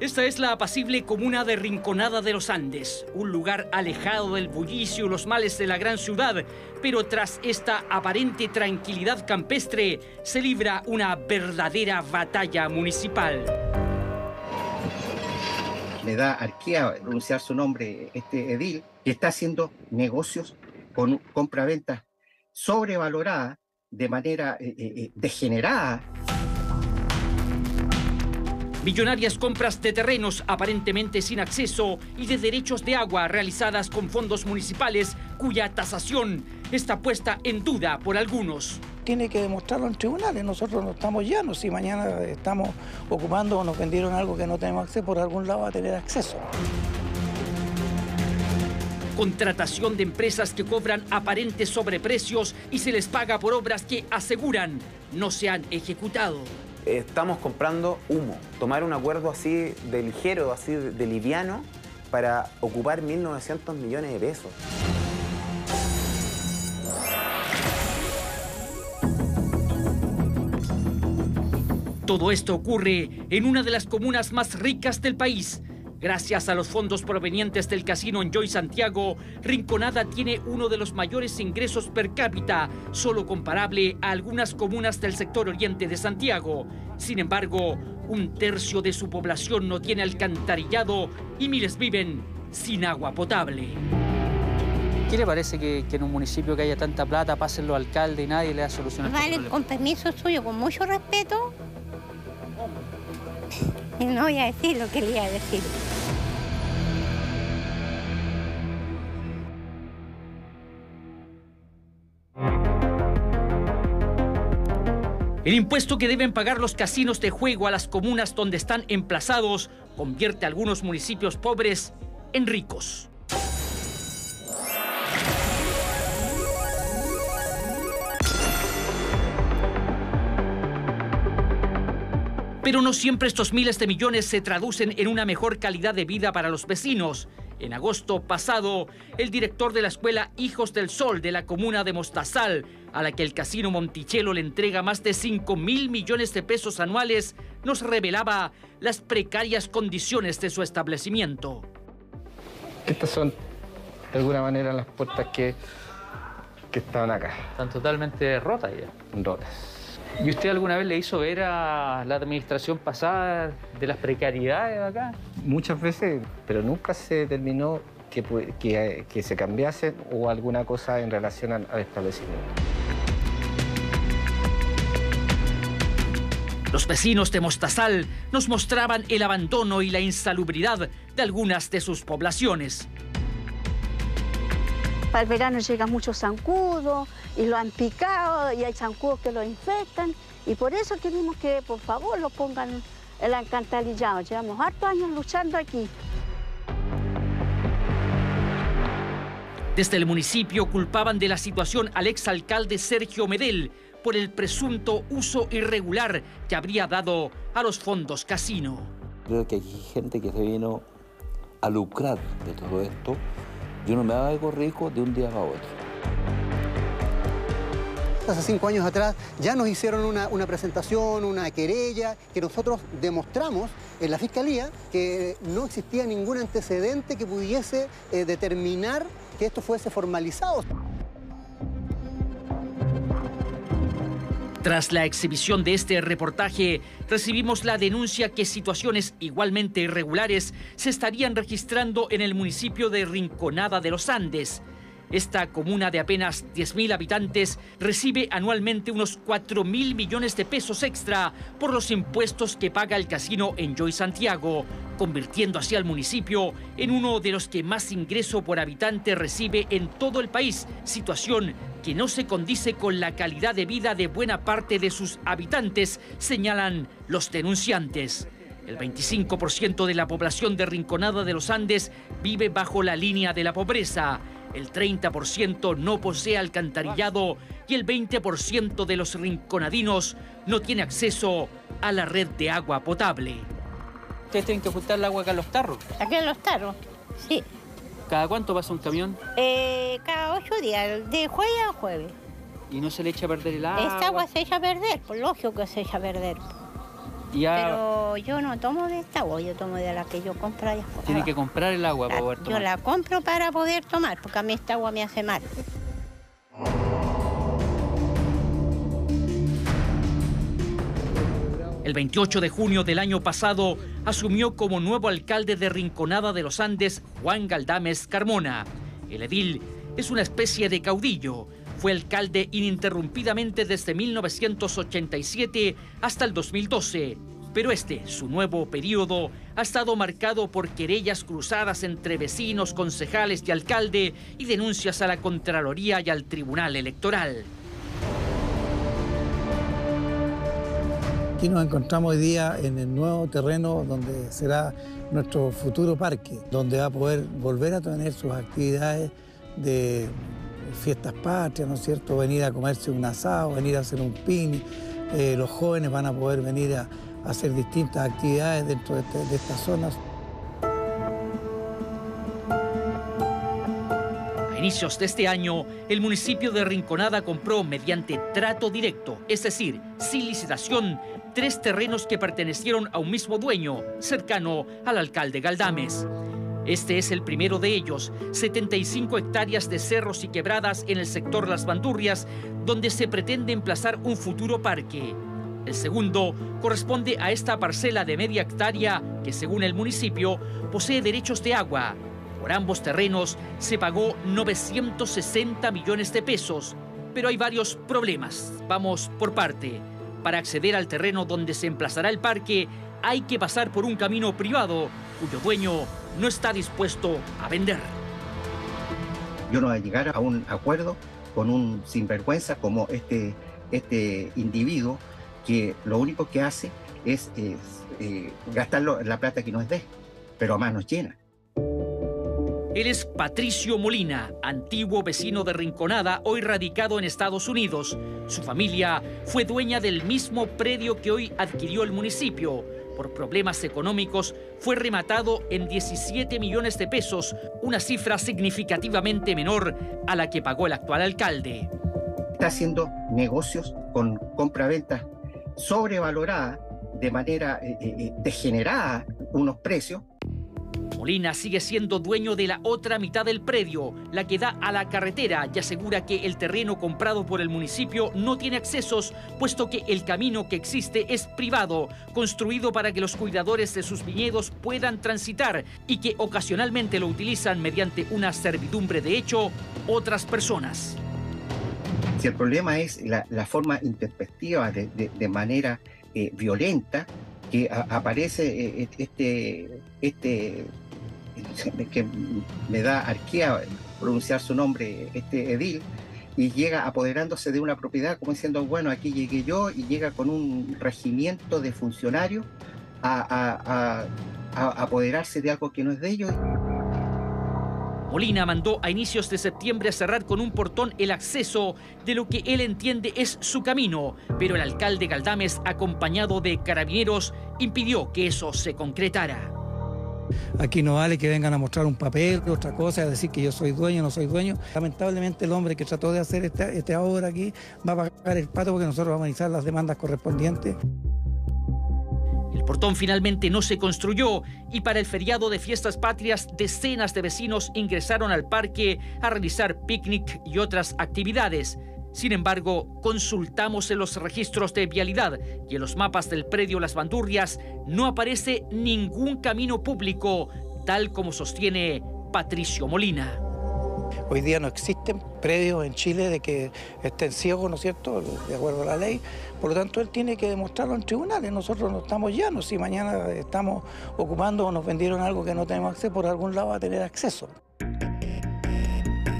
Esta es la apacible comuna de Rinconada de los Andes, un lugar alejado del bullicio y los males de la gran ciudad, pero tras esta aparente tranquilidad campestre se libra una verdadera batalla municipal. Le da arquía pronunciar su nombre este edil, que está haciendo negocios con compra-ventas sobrevalorada de manera eh, eh, eh, degenerada. Millonarias compras de terrenos aparentemente sin acceso y de derechos de agua realizadas con fondos municipales cuya tasación está puesta en duda por algunos. Tiene que demostrarlo en tribunales, nosotros no estamos llanos, si mañana estamos ocupando o nos vendieron algo que no tenemos acceso, por algún lado a tener acceso contratación de empresas que cobran aparentes sobreprecios y se les paga por obras que aseguran no se han ejecutado. Estamos comprando humo. Tomar un acuerdo así de ligero, así de liviano, para ocupar 1.900 millones de pesos. Todo esto ocurre en una de las comunas más ricas del país, Gracias a los fondos provenientes del casino Enjoy Santiago, Rinconada tiene uno de los mayores ingresos per cápita, solo comparable a algunas comunas del sector oriente de Santiago. Sin embargo, un tercio de su población no tiene alcantarillado y miles viven sin agua potable. ¿Qué le parece que, en un municipio que haya tanta plata pasen los alcaldes y nadie le da solución a Vale, con permiso suyo, con mucho respeto. No voy a decir lo que le iba a decir. El impuesto que deben pagar los casinos de juego a las comunas donde están emplazados convierte a algunos municipios pobres en ricos. Pero no siempre estos miles de millones se traducen en una mejor calidad de vida para los vecinos. En agosto pasado, el director de la escuela Hijos del Sol de la comuna de Mostazal, a la que el casino Monticello le entrega más de 5 mil millones de pesos anuales, nos revelaba las precarias condiciones de su establecimiento. Estas son, de alguna manera, las puertas que, que estaban acá. Están totalmente rotas ya. Rotas. ¿Y usted alguna vez le hizo ver a la administración pasada de las precariedades acá? Muchas veces, pero nunca se determinó que, que, se cambiase o alguna cosa en relación al, al establecimiento. Los vecinos de Mostazal nos mostraban el abandono y la insalubridad de algunas de sus poblaciones. Para el verano llega mucho zancudo y lo han picado y hay zancudos que lo infectan. Y por eso queremos que por favor lo pongan el alcantarillado. Llevamos hartos años luchando aquí. Desde el municipio culpaban de la situación al exalcalde Sergio Medel por el presunto uso irregular que habría dado a los fondos casino. Creo que hay gente que se vino a lucrar de todo esto yo no me hago algo rico de un día a otro. Hace cinco años atrás ya nos hicieron una, presentación, una querella, que nosotros demostramos en la Fiscalía que no existía ningún antecedente que pudiese eh, determinar que esto fuese formalizado. Tras la exhibición de este reportaje, recibimos la denuncia que situaciones igualmente irregulares se estarían registrando en el municipio de Rinconada de los Andes. Esta comuna de apenas 10.000 habitantes recibe anualmente unos 4.000 millones de pesos extra por los impuestos que paga el casino Enjoy Santiago, convirtiendo así al municipio en uno de los que más ingreso por habitante recibe en todo el país, situación que no se condice con la calidad de vida de buena parte de sus habitantes, señalan los denunciantes. El 25% de la población de Rinconada de los Andes vive bajo la línea de la pobreza el 30% no posee alcantarillado y el 20% de los rinconadinos no tiene acceso a la red de agua potable. ¿Ustedes tienen que juntar el agua acá en los tarros? Aquí en los tarros, sí. ¿Cada cuánto pasa un camión? Eh, cada ocho días, de jueves a jueves. ¿Y no se le echa a perder el agua? Esta agua se echa a perder, por lógico que se echa a perder. Pero yo no tomo de esta agua, yo tomo de la que yo compro allá. Tiene que comprar el agua para poder tomar. Yo la compro para poder tomar, porque a mí esta agua me hace mal. El 28 de junio del año pasado asumió como nuevo alcalde de Rinconada de los Andes Juan Galdames Carmona. El edil es una especie de caudillo. Fue alcalde ininterrumpidamente desde 1987 hasta el 2012. Pero este, su nuevo periodo, ha estado marcado por querellas cruzadas entre vecinos, concejales y alcalde y denuncias a la Contraloría y al Tribunal Electoral. Aquí nos encontramos hoy día en el nuevo terreno donde será nuestro futuro parque, donde va a poder volver a tener sus actividades de fiestas patrias, ¿no es cierto? Venir a comerse un asado, venir a hacer un pin. Eh, los jóvenes van a poder venir a, hacer distintas actividades dentro de, este, de estas zonas. A inicios de este año, el municipio de Rinconada compró mediante trato directo, es decir, sin licitación, tres terrenos que pertenecieron a un mismo dueño, cercano al alcalde Galdames. Este es el primero de ellos, 75 hectáreas de cerros y quebradas en el sector Las Bandurrias, donde se pretende emplazar un futuro parque. El segundo corresponde a esta parcela de media hectárea que, según el municipio, posee derechos de agua. Por ambos terrenos se pagó 960 millones de pesos, pero hay varios problemas. Vamos por parte. Para acceder al terreno donde se emplazará el parque, hay que pasar por un camino privado cuyo dueño no está dispuesto a vender. Yo no voy a llegar a un acuerdo con un sinvergüenza como este, este individuo que lo único que hace es, eh, gastar la plata que no es de, pero a manos llenas. Él es Patricio Molina, antiguo vecino de Rinconada, hoy radicado en Estados Unidos. Su familia fue dueña del mismo predio que hoy adquirió el municipio. Por problemas económicos fue rematado en 17 millones de pesos, una cifra significativamente menor a la que pagó el actual alcalde. Está haciendo negocios con compra-venta sobrevalorada, de manera eh, eh, eh, degenerada unos precios Molina sigue siendo dueño de la otra mitad del predio, la que da a la carretera, y asegura que el terreno comprado por el municipio no tiene accesos, puesto que el camino que existe es privado, construido para que los cuidadores de sus viñedos puedan transitar y que ocasionalmente lo utilizan mediante una servidumbre de hecho otras personas. Si el problema es la, forma introspectiva de, manera eh, violenta que aparece eh, este, este que me da arquea pronunciar su nombre, este edil, y llega apoderándose de una propiedad como diciendo, bueno, aquí llegué yo, y llega con un regimiento de funcionarios a, apoderarse de algo que no es de ellos. Molina mandó a inicios de septiembre a cerrar con un portón el acceso de lo que él entiende es su camino, pero el alcalde Galdames, acompañado de carabineros, impidió que eso se concretara. Aquí no vale que vengan a mostrar un papel, otra cosa, a decir que yo soy dueño, no soy dueño. Lamentablemente el hombre que trató de hacer esta, esta obra aquí va a pagar el pato porque nosotros vamos a analizar las demandas correspondientes. El portón finalmente no se construyó y para el feriado de fiestas patrias decenas de vecinos ingresaron al parque a realizar picnic y otras actividades. Sin embargo, consultamos en los registros de vialidad y en los mapas del predio Las Bandurrias no aparece ningún camino público, tal como sostiene Patricio Molina. Hoy día no existen predios en Chile de que estén ciegos, ¿no es cierto?, de acuerdo a la ley. Por lo tanto, él tiene que demostrarlo en tribunales. Nosotros no estamos llanos. Si mañana estamos ocupando o nos vendieron algo que no tenemos acceso, por algún lado va a tener acceso.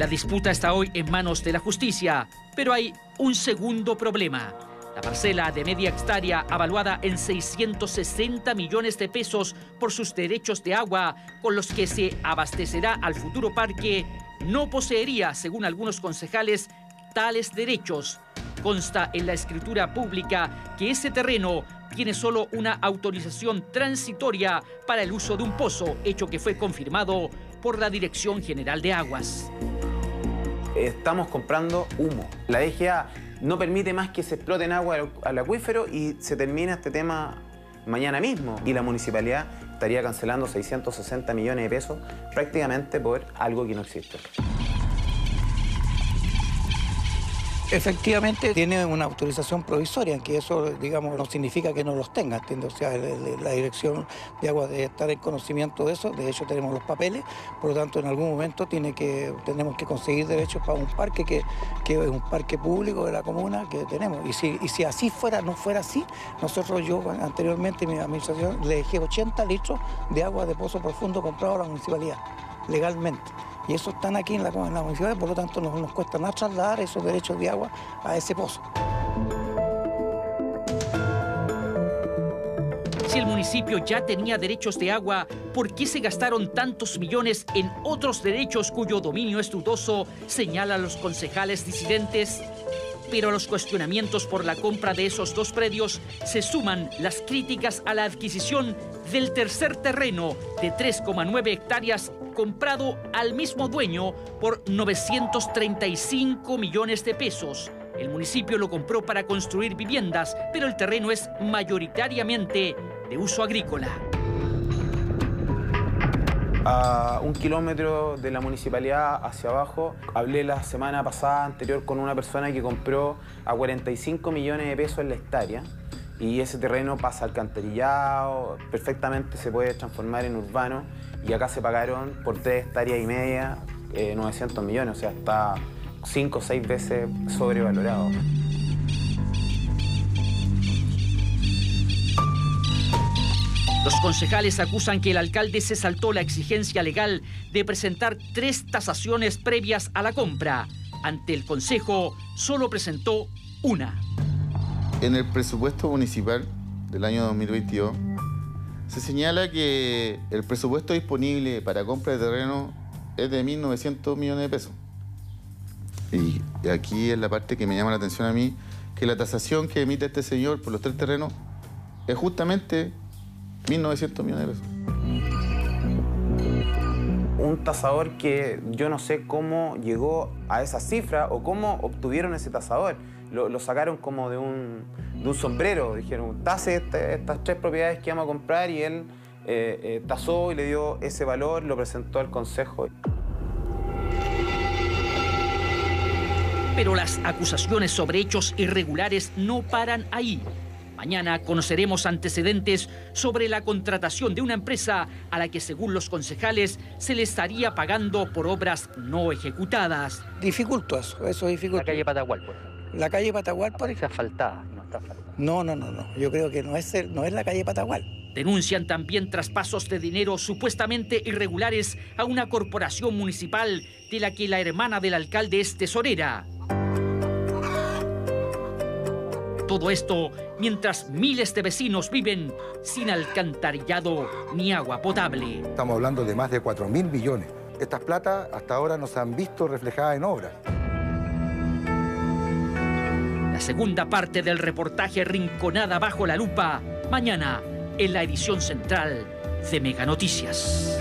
La disputa está hoy en manos de la justicia, pero hay un segundo problema. La parcela de media hectárea, avaluada en 660 millones de pesos por sus derechos de agua, con los que se abastecerá al futuro parque, no poseería, según algunos concejales, tales derechos. Consta en la escritura pública que ese terreno tiene solo una autorización transitoria para el uso de un pozo, hecho que fue confirmado por la Dirección General de Aguas estamos comprando humo. La DGA no permite más que se explote en agua al acuífero y se termina este tema mañana mismo y la municipalidad estaría cancelando 660 millones de pesos prácticamente por algo que no existe. Efectivamente tiene una autorización provisoria, que eso, digamos, no significa que no los tenga. O sea, la dirección de agua debe estar en conocimiento de eso, de hecho tenemos los papeles, por lo tanto en algún momento tiene que, tenemos que conseguir derechos para un parque que, que es un parque público de la comuna que tenemos. Y si, y si así fuera, no fuera así, nosotros yo anteriormente, mi administración, le dejé 80 litros de agua de pozo profundo comprado a la municipalidad, legalmente y eso están aquí en la, en la por lo tanto nos, nos cuesta más trasladar esos derechos de agua a ese pozo. Si el municipio ya tenía derechos de agua, ¿por qué se gastaron tantos millones en otros derechos cuyo dominio es dudoso? Señalan los concejales disidentes. Pero a los cuestionamientos por la compra de esos dos predios se suman las críticas a la adquisición del tercer terreno de 3,9 hectáreas comprado al mismo dueño por 935 millones de pesos. El municipio lo compró para construir viviendas, pero el terreno es mayoritariamente de uso agrícola. A un kilómetro de la municipalidad hacia abajo, hablé la semana pasada anterior con una persona que compró a 45 millones de pesos en la hectárea y ese terreno pasa alcantarillado, perfectamente se puede transformar en urbano y acá se pagaron por tres hectáreas y media 900 eh, millones, o sea, está cinco o seis veces sobrevalorado. Los concejales acusan que el alcalde se saltó la exigencia legal de presentar tres tasaciones previas a la compra. Ante el Consejo solo presentó una. En el presupuesto municipal del año 2022 se señala que el presupuesto disponible para compra de terreno es de 1.900 millones de pesos. Y aquí es la parte que me llama la atención a mí, que la tasación que emite este señor por los tres terrenos es justamente 1.900 millones de pesos. Un tasador que yo no sé cómo llegó a esa cifra o cómo obtuvieron ese tasador lo, sacaron como de un, sombrero. Dijeron, tase este, estas tres propiedades que vamos a comprar y él eh, eh, tasó y le dio ese valor, lo presentó al Consejo. Pero las acusaciones sobre hechos irregulares no paran ahí. Mañana conoceremos antecedentes sobre la contratación de una empresa a la que, según los concejales, se le estaría pagando por obras no ejecutadas. Dificulto eso, eso dificulta. La calle Patagual, por la calle Patagual parece asfaltada, no está asfaltada. No, no, no, no. Yo creo que no es, no es la calle Patagual. Denuncian también traspasos de dinero supuestamente irregulares a una corporación municipal de la que la hermana del alcalde es tesorera. Todo esto mientras miles de vecinos viven sin alcantarillado ni agua potable. Estamos hablando de más de 4 mil millones. Estas platas hasta ahora no se han visto reflejadas en obras segunda parte del reportaje Rinconada bajo la lupa, mañana en la edición central de Mega Noticias.